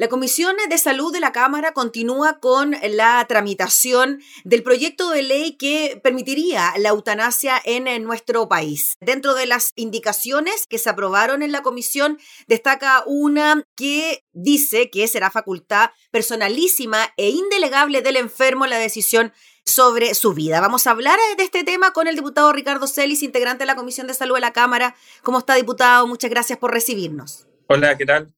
La Comisión de Salud de la Cámara continúa con la tramitación del proyecto de ley que permitiría la eutanasia en nuestro país. Dentro de las indicaciones que se aprobaron en la comisión, destaca una que dice que será facultad personalísima e indelegable del enfermo la decisión sobre su vida. Vamos a hablar de este tema con el diputado Ricardo Celis, integrante de la Comisión de Salud de la Cámara. ¿Cómo está, diputado? Muchas gracias por recibirnos. Hola, ¿qué tal?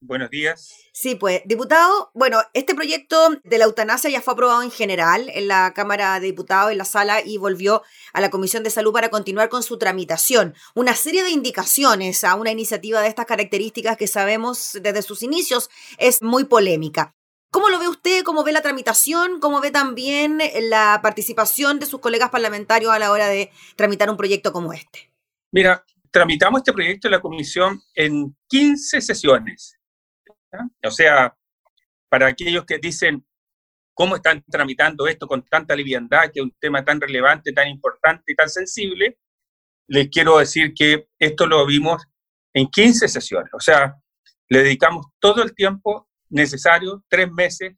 Buenos días. Sí, pues, diputado, bueno, este proyecto de la eutanasia ya fue aprobado en general en la Cámara de Diputados, en la sala, y volvió a la Comisión de Salud para continuar con su tramitación. Una serie de indicaciones a una iniciativa de estas características que sabemos desde sus inicios es muy polémica. ¿Cómo lo ve usted? ¿Cómo ve la tramitación? ¿Cómo ve también la participación de sus colegas parlamentarios a la hora de tramitar un proyecto como este? Mira, tramitamos este proyecto en la comisión en 15 sesiones o sea, para aquellos que dicen cómo están tramitando esto con tanta liviandad, que es un tema tan relevante, tan importante y tan sensible, les quiero decir que esto lo vimos en 15 sesiones. O sea, le dedicamos todo el tiempo necesario, tres meses,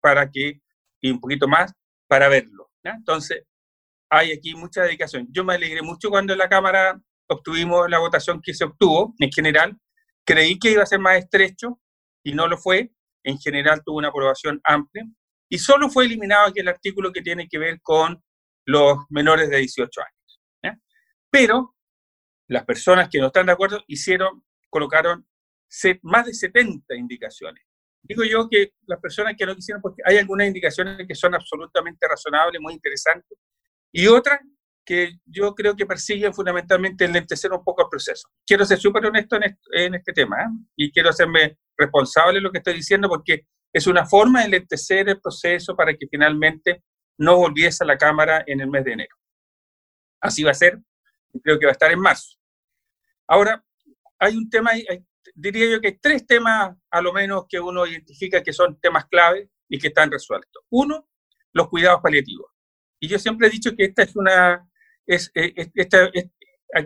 para que, y un poquito más, para verlo. Entonces, hay aquí mucha dedicación. Yo me alegré mucho cuando en la Cámara obtuvimos la votación que se obtuvo en general. Creí que iba a ser más estrecho, y no lo fue. En general tuvo una aprobación amplia y solo fue eliminado aquí el artículo que tiene que ver con los menores de 18 años. Pero las personas que no están de acuerdo hicieron, colocaron más de 70 indicaciones. Digo yo que las personas que no quisieron, porque hay algunas indicaciones que son absolutamente razonables, muy interesantes, y otras que yo creo que persiguen fundamentalmente enlentecer un poco el proceso. Quiero ser súper honesto en este, tema ¿eh? y quiero hacerme responsable de lo que estoy diciendo porque es una forma de enlentecer el proceso para que finalmente no volviese a la Cámara en el mes de enero. Así va a ser, creo que va a estar en marzo. Ahora, hay un tema, diría yo que hay tres temas a lo menos que uno identifica que son temas clave y que están resueltos. Uno, los cuidados paliativos. Y yo siempre he dicho que esta es una, es, eh,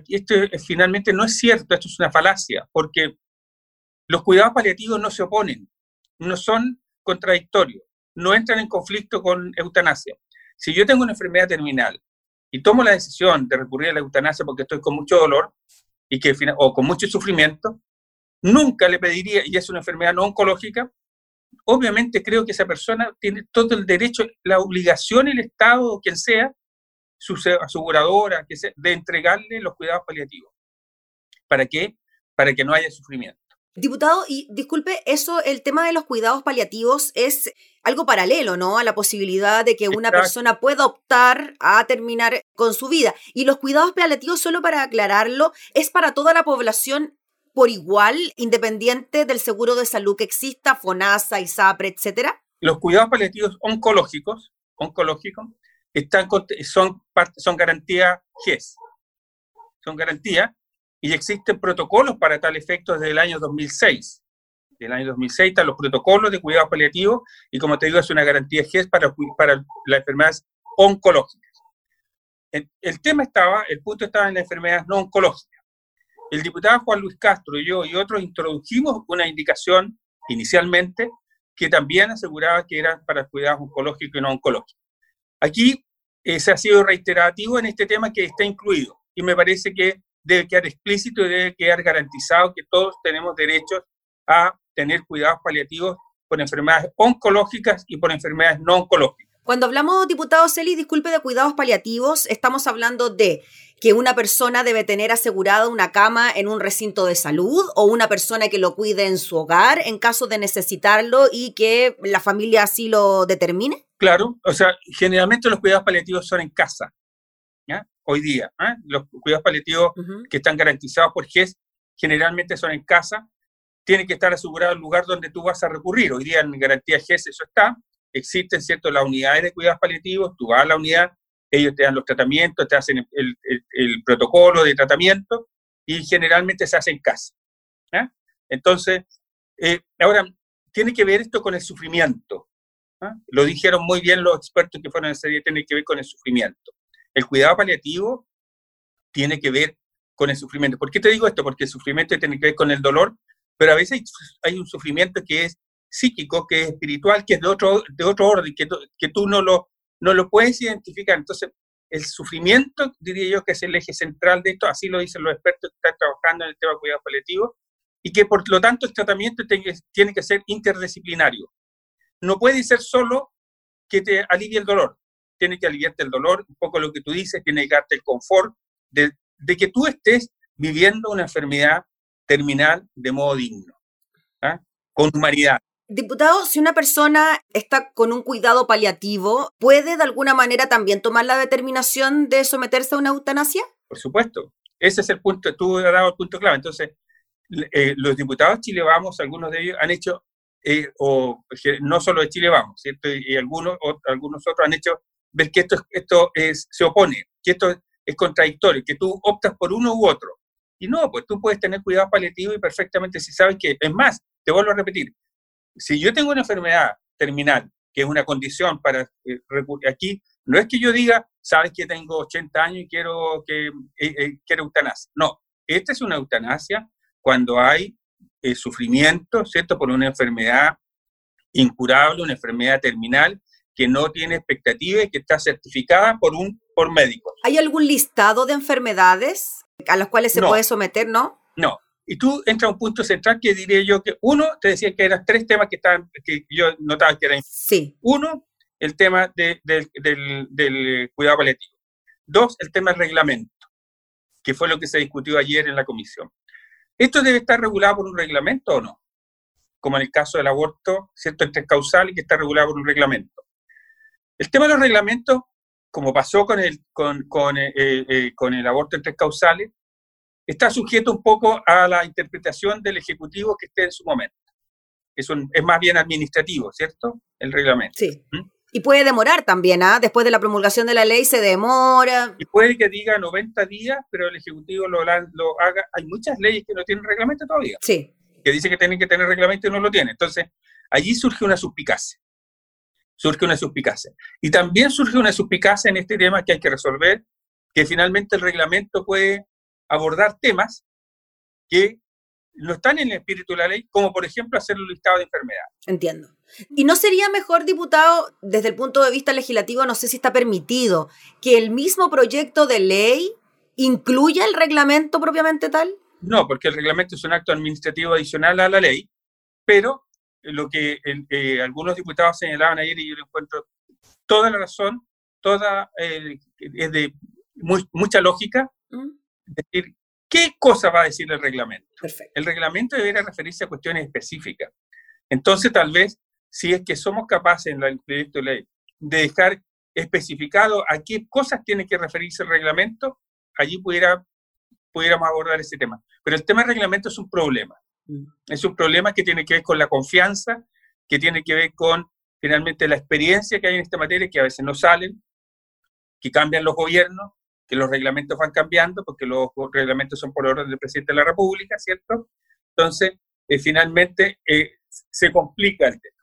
esto finalmente no es cierto, esto es una falacia, porque los cuidados paliativos no se oponen, no son contradictorios, no entran en conflicto con eutanasia. Si yo tengo una enfermedad terminal y tomo la decisión de recurrir a la eutanasia porque estoy con mucho dolor y que, o con mucho sufrimiento, nunca le pediría, y es una enfermedad no oncológica, obviamente creo que esa persona tiene todo el derecho, la obligación, el Estado o quien sea, su aseguradora, que de entregarle los cuidados paliativos. ¿Para qué? Para que no haya sufrimiento. Diputado, y disculpe, eso, el tema de los cuidados paliativos es algo paralelo, ¿no? A la posibilidad de que una persona pueda optar a terminar con su vida. Y los cuidados paliativos, solo para aclararlo, es para toda la población por igual, independiente del seguro de salud que exista, FONASA, ISAPRE, etcétera. Los cuidados paliativos oncológicos, oncológicos son, son garantía GES. Son garantía y existen protocolos para tal efecto desde el año 2006. Desde el año 2006 están los protocolos de cuidado paliativo y como te digo es una garantía GES para, las enfermedades oncológicas. El, el tema estaba, el punto estaba en las enfermedades no oncológicas. El diputado Juan Luis Castro y yo y otros introdujimos una indicación inicialmente que también aseguraba que eran para cuidados oncológicos y no oncológicos. Aquí eh, se ha sido reiterativo en este tema que está incluido y me parece que debe quedar explícito y debe quedar garantizado que todos tenemos derecho a tener cuidados paliativos por enfermedades oncológicas y por enfermedades no oncológicas. Cuando hablamos, diputado Celi, disculpe, de cuidados paliativos, estamos hablando de que una persona debe tener asegurada una cama en un recinto de salud o una persona que lo cuide en su hogar en caso de necesitarlo y que la familia así lo determine? Claro, o sea, generalmente los cuidados paliativos son en casa, ¿ya? Hoy día, ¿eh? los cuidados paliativos que están garantizados por GES generalmente son en casa, tiene que estar asegurado el lugar donde tú vas a recurrir. Hoy día en garantía GES eso está, existen, ¿cierto?, las unidades de cuidados paliativos, tú vas a la unidad, ellos te dan los tratamientos, te hacen el, protocolo de tratamiento y generalmente se hace en casa. Entonces, eh, ahora, tiene que ver esto con el sufrimiento. Lo dijeron muy bien los expertos que fueron en serie, tiene que ver con el sufrimiento. El cuidado paliativo tiene que ver con el sufrimiento. ¿Por qué te digo esto? Porque el sufrimiento tiene que ver con el dolor, pero a veces hay, un sufrimiento que es psíquico, que es espiritual, que es de otro, de otro orden, que, que tú no lo, no lo puedes identificar. Entonces, el sufrimiento, diría yo, que es el eje central de esto, así lo dicen los expertos que están trabajando en el tema de cuidado paliativo, y que por lo tanto el tratamiento tiene que ser interdisciplinario. No puede ser solo que te alivie el dolor, tiene que aliviarte el dolor, un poco lo que tú dices, tiene que darte el confort de, que tú estés viviendo una enfermedad terminal de modo digno, ¿ah? con humanidad. Diputado, si una persona está con un cuidado paliativo, ¿puede de alguna manera también tomar la determinación de someterse a una eutanasia? Por supuesto. Ese es el punto, tú has dado el punto clave. Entonces, eh, los diputados Chile Vamos, algunos de ellos han hecho, eh, o no solo de Chile Vamos, ¿cierto? Y algunos, algunos otros han hecho ver que esto, esto es, se opone, que esto es contradictorio, que tú optas por uno u otro. Y no, pues tú puedes tener cuidado paliativo y perfectamente si sabes que, es más, te vuelvo a repetir, si yo tengo una enfermedad terminal, que es una condición para eh, aquí, no es que yo diga, sabes que tengo 80 años y quiero que eh, eh, quiero eutanasia. No, esta es una eutanasia cuando hay sufrimiento, ¿cierto? Por una enfermedad incurable, una enfermedad terminal que no tiene expectativa y que está certificada por un por médico. ¿Hay algún listado de enfermedades a las cuales se puede someter, no? No, y tú entras a un punto central que diría yo que uno, te decía que eran tres temas que, estaban, que yo notaba que eran. Sí. Uno, el tema del, del, cuidado paliativo. Dos, el tema del reglamento, que fue lo que se discutió ayer en la comisión. ¿Esto debe estar regulado por un reglamento o no? Como en el caso del aborto, ¿cierto? Entre causal y que está regulado por un reglamento. El tema de los reglamentos, como pasó con el, con, con, eh, eh, con el aborto entre causales, está sujeto un poco a la interpretación del Ejecutivo que esté en su momento. Es, es más bien administrativo, ¿cierto? El reglamento. Sí. ¿Mm? Y puede demorar también, ¿ah? Después de la promulgación de la ley se demora. Y puede que diga 90 días, pero el Ejecutivo lo, lo haga. Hay muchas leyes que no tienen reglamento todavía. Sí. Que dice que tienen que tener reglamento y no lo tienen. Entonces, allí surge una suspicacia. Surge una suspicacia. Y también surge una suspicacia en este tema que hay que resolver, que finalmente el reglamento puede abordar temas que no están en el espíritu de la ley, como por ejemplo hacer un listado de enfermedades. Entiendo. ¿Y no sería mejor, diputado, desde el punto de vista legislativo, no sé si está permitido, que el mismo proyecto de ley incluya el reglamento propiamente tal? No, porque el reglamento es un acto administrativo adicional a la ley, pero lo que eh, algunos diputados señalaban ayer, y yo le encuentro toda la razón, toda, eh, es de mucha lógica, ¿Mm? decir qué cosa va a decir el reglamento. El reglamento debería referirse a cuestiones específicas. Entonces, tal vez, si es que somos capaces en el proyecto de ley de dejar especificado a qué cosas tiene que referirse el reglamento, allí pudiera, pudiéramos abordar ese tema. Pero el tema del reglamento es un problema. Mm. Es un problema que tiene que ver con la confianza, que tiene que ver con finalmente la experiencia que hay en esta materia, que a veces no salen, que cambian los gobiernos, que los reglamentos van cambiando, porque los reglamentos son por orden del presidente de la República, ¿cierto? Entonces, eh, finalmente eh, se complica el tema.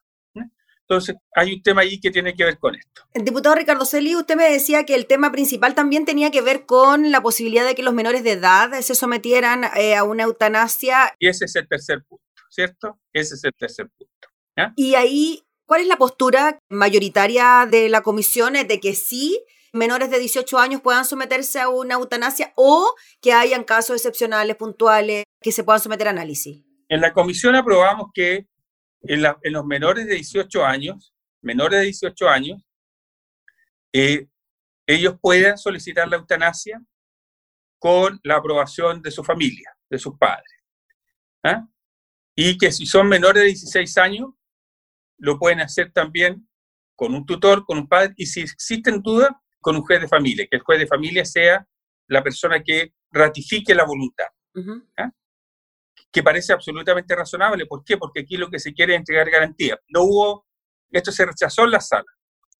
Entonces, hay un tema ahí que tiene que ver con esto. El diputado Ricardo Celi, usted me decía que el tema principal también tenía que ver con la posibilidad de que los menores de edad se sometieran eh, a una eutanasia. Y ese es el tercer punto, ¿cierto? Ese es el tercer punto. Y ahí, ¿cuál es la postura mayoritaria de la comisión? de que sí menores de 18 años puedan someterse a una eutanasia o que hayan casos excepcionales, puntuales, que se puedan someter a análisis? En la comisión aprobamos que en, los menores de 18 años, menores de 18 años, eh, ellos puedan solicitar la eutanasia con la aprobación de su familia, de sus padres. ¿ah? Y que si son menores de 16 años, lo pueden hacer también con un tutor, con un padre, y si existen dudas, con un juez de familia, que el juez de familia sea la persona que ratifique la voluntad. ¿ah? Que parece absolutamente razonable. ¿Por qué? Porque aquí lo que se quiere es entregar garantía. No hubo, esto se rechazó en la sala.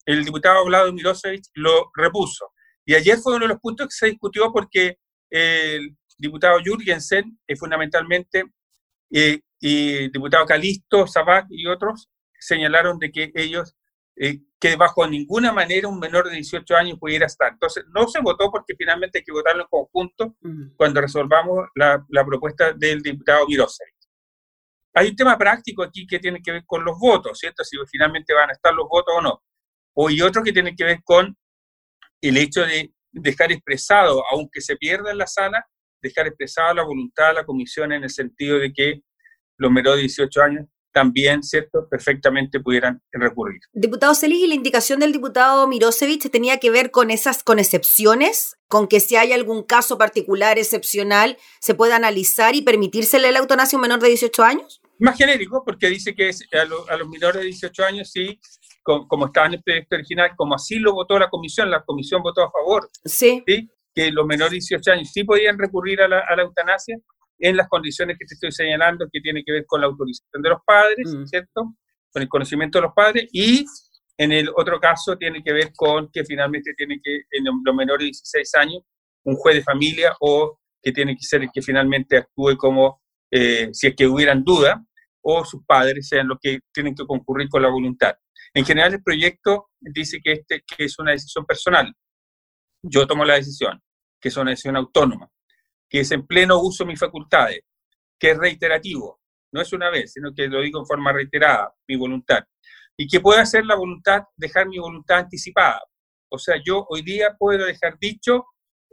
El diputado Vlado Milosevic lo repuso. Y ayer fue uno de los puntos que se discutió porque el diputado Jürgensen, eh, fundamentalmente, eh, y el diputado Calisto, Sabac y otros señalaron de que ellos eh, que bajo ninguna manera un menor de 18 años pudiera estar. Entonces, no se votó porque finalmente hay que votarlo en conjunto cuando resolvamos la, propuesta del diputado Mirosevic. hay un tema práctico aquí que tiene que ver con los votos, ¿cierto? Si finalmente van a estar los votos o no. O y otro que tiene que ver con el hecho de dejar expresado, aunque se pierda en la sala, dejar expresada la voluntad de la comisión en el sentido de que los menores de 18 años también, ¿cierto?, perfectamente pudieran recurrir. Diputado Celis, y la indicación del diputado Mirosevich tenía que ver con esas, con excepciones, con que si hay algún caso particular excepcional, se pueda analizar y permitírsele la eutanasia a un menor de 18 años? Más genérico, porque dice que es a, los menores de 18 años sí, como, estaba en el proyecto original, como así lo votó la comisión, la comisión votó a favor. Sí. Que los menores de 18 años sí podían recurrir a la, a la eutanasia, en las condiciones que te estoy señalando, que tiene que ver con la autorización de los padres, mm. ¿cierto? Con el conocimiento de los padres y en el otro caso tiene que ver con que finalmente tiene que, en los menores de 16 años, un juez de familia o que tiene que ser el que finalmente actúe como, eh, si es que hubieran duda, o sus padres sean los que tienen que concurrir con la voluntad. En general, el proyecto dice que, este, que es una decisión personal. Yo tomo la decisión, que es una decisión autónoma que es en pleno uso de mis facultades, que es reiterativo, no es una vez, sino que lo digo en forma reiterada, mi voluntad, y que puede hacer la voluntad, dejar mi voluntad anticipada. O sea, yo hoy día puedo dejar dicho,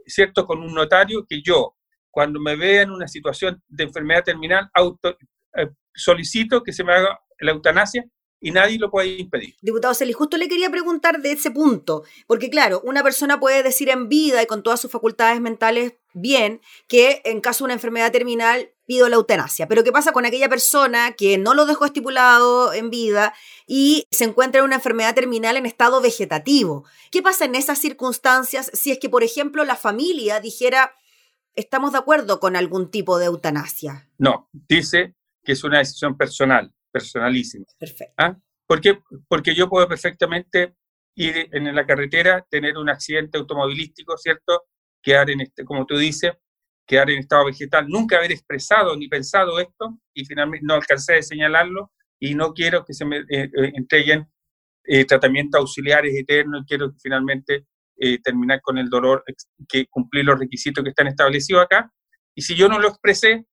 ¿cierto?, con un notario que yo, cuando me vea en una situación de enfermedad terminal, auto, eh, solicito que se me haga la eutanasia y nadie lo puede impedir. Diputado Celis, justo le quería preguntar de ese punto, porque claro, una persona puede decir en vida y con todas sus facultades mentales bien que en caso de una enfermedad terminal pido la eutanasia, pero ¿qué pasa con aquella persona que no lo dejó estipulado en vida y se encuentra en una enfermedad terminal en estado vegetativo? ¿Qué pasa en esas circunstancias si es que, por ejemplo, la familia dijera, estamos de acuerdo con algún tipo de eutanasia? No, dice que es una decisión personal personalísimo. Perfecto. ¿Ah? Porque yo puedo perfectamente ir en la carretera, tener un accidente automovilístico, ¿cierto? Quedar en este, como tú dices, quedar en estado vegetal, nunca haber expresado ni pensado esto y finalmente no alcancé de señalarlo y no quiero que se me eh, eh, entreguen eh, tratamientos auxiliares eternos, quiero finalmente terminar con el dolor, que cumplir los requisitos que están establecidos acá. Y si yo no lo expresé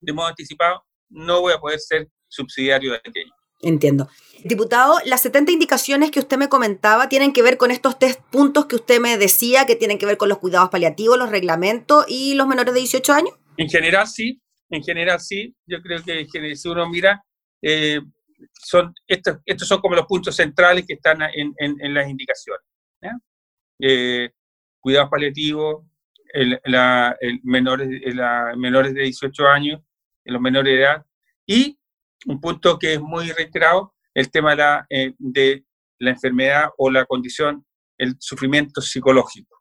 de modo anticipado, no voy a poder ser subsidiario de aquello. Entiendo. Diputado, las 70 indicaciones que usted me comentaba tienen que ver con estos tres puntos que usted me decía, que tienen que ver con los cuidados paliativos, los reglamentos y los menores de 18 años. En general sí, en general sí. Yo creo que si uno mira, eh, son, estos, estos son como los puntos centrales que están en, en, las indicaciones. Eh, cuidados paliativos, el, la, el menores, la, menores de 18 años, los menores de edad, y un punto que es muy reiterado, el tema de la, eh, de la enfermedad o la condición, el sufrimiento psicológico.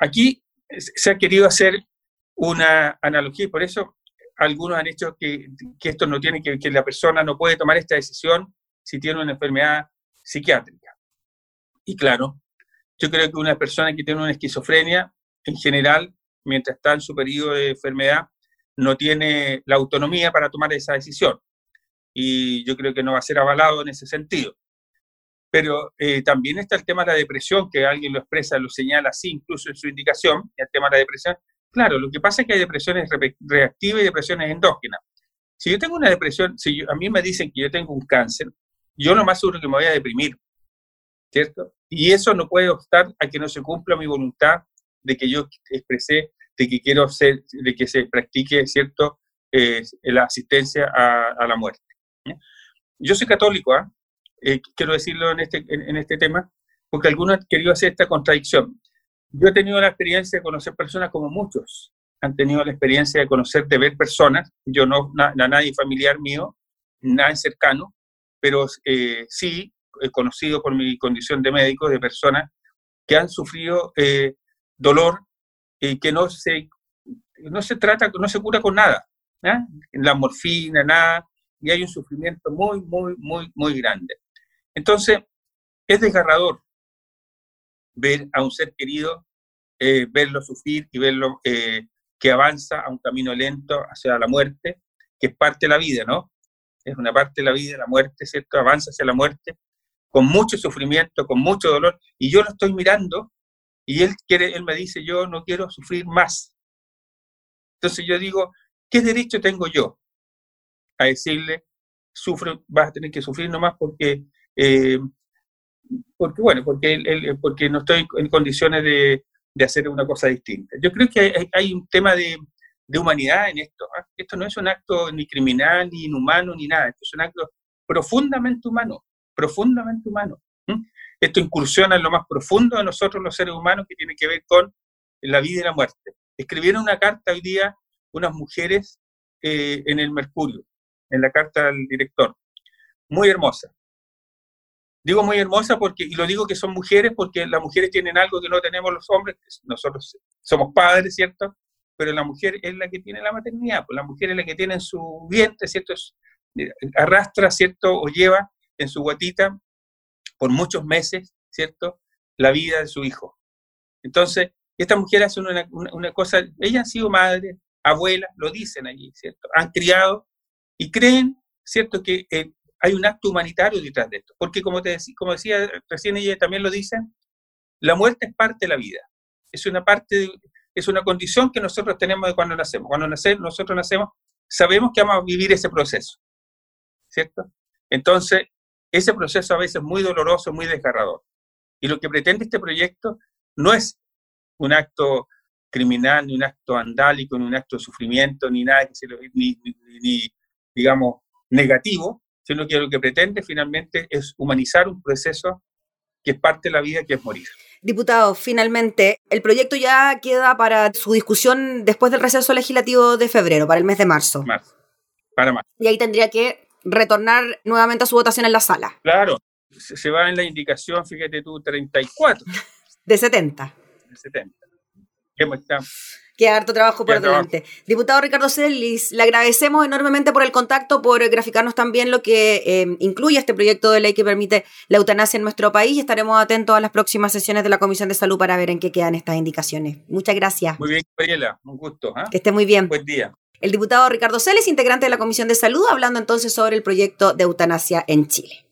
Aquí se ha querido hacer una analogía y por eso algunos han hecho que, que esto no tiene que que la persona no puede tomar esta decisión si tiene una enfermedad psiquiátrica. Y claro, yo creo que una persona que tiene una esquizofrenia, en general, mientras está en su periodo de enfermedad, no tiene la autonomía para tomar esa decisión. Y yo creo que no va a ser avalado en ese sentido. Pero eh, también está el tema de la depresión, que alguien lo expresa, lo señala así incluso en su indicación, el tema de la depresión. Claro, lo que pasa es que hay depresiones reactivas y depresiones endógenas. Si yo tengo una depresión, si a mí me dicen que yo tengo un cáncer, yo lo más seguro que me voy a deprimir, ¿cierto? Y eso no puede obstar a que no se cumpla mi voluntad de que yo expresé de que quiero ser, de que se practique, ¿cierto?, eh, la asistencia a, la muerte. Yo soy católico, ¿ah? eh, quiero decirlo en este, en, este tema, porque algunos han querido hacer esta contradicción. Yo he tenido la experiencia de conocer personas como muchos han tenido la experiencia de conocer, de ver personas, yo no, a nadie familiar mío, nadie cercano, pero eh, sí he conocido por mi condición de médico de personas que han sufrido dolor y que no se, no se trata, no se cura con nada, la morfina, nada, y hay un sufrimiento muy, muy, muy, muy grande. Entonces, es desgarrador ver a un ser querido, eh, verlo sufrir y verlo eh, que avanza a un camino lento hacia la muerte, que es parte de la vida, ¿no? Es una parte de la vida, la muerte, ¿cierto? Avanza hacia la muerte, con mucho sufrimiento, con mucho dolor, y yo lo estoy mirando y él, me dice, yo no quiero sufrir más. Entonces yo digo, ¿qué derecho tengo yo a decirle, sufre, vas a tener que sufrir nomás porque, eh, porque bueno, porque, porque no estoy en condiciones de, hacer una cosa distinta. Yo creo que hay, un tema de, humanidad en esto. ¿ah? Esto no es un acto ni criminal, ni inhumano, ni nada. Esto es un acto profundamente humano, profundamente humano. Esto incursiona en lo más profundo de nosotros los seres humanos que tiene que ver con la vida y la muerte. Escribieron una carta hoy día unas mujeres eh, en el Mercurio, en la carta del director. Muy hermosa. Digo muy hermosa porque, y lo digo que son mujeres porque las mujeres tienen algo que no tenemos los hombres, nosotros somos padres, ¿cierto? Pero la mujer es la que tiene la maternidad, pues la mujer es la que tiene en su vientre, ¿cierto? arrastra, ¿cierto? O lleva en su guatita por muchos meses, ¿cierto? La vida de su hijo. Entonces, estas mujeres hacen una, cosa, ellas han sido madres, abuelas, lo dicen allí, ¿cierto? Han criado y creen, ¿cierto?, que eh, hay un acto humanitario detrás de esto. Porque como, te decía, como decía recién ella también lo dicen, la muerte es parte de la vida. Es una parte, es una condición que nosotros tenemos de cuando nacemos. Cuando nacemos, nosotros nacemos, sabemos que vamos a vivir ese proceso, ¿cierto? Entonces, ese proceso a veces es muy doloroso, muy desgarrador. Y lo que pretende este proyecto no es un acto criminal, ni un acto vandálico, ni un acto de sufrimiento, ni nada que se lo, ni, ni, digamos, negativo, sino que lo que pretende finalmente es humanizar un proceso que es parte de la vida, que es morir. Diputado, finalmente, el proyecto ya queda para su discusión después del receso legislativo de febrero, para el mes de marzo. Marzo, para marzo. Y ahí tendría que retornar nuevamente a su votación en la sala. Claro, se va en la indicación, fíjate tú, 34. De 70. De 70. Qué harto trabajo por delante. Diputado Ricardo Celis, le agradecemos enormemente por el contacto, por graficarnos también lo que eh, incluye este proyecto de ley que permite la eutanasia en nuestro país y estaremos atentos a las próximas sesiones de la Comisión de Salud para ver en qué quedan estas indicaciones. Muchas gracias. Muy bien, Gabriela, un gusto. ¿ah? Que esté muy bien. Buen día. El diputado Ricardo Celis, integrante de la Comisión de Salud, hablando entonces sobre el proyecto de eutanasia en Chile.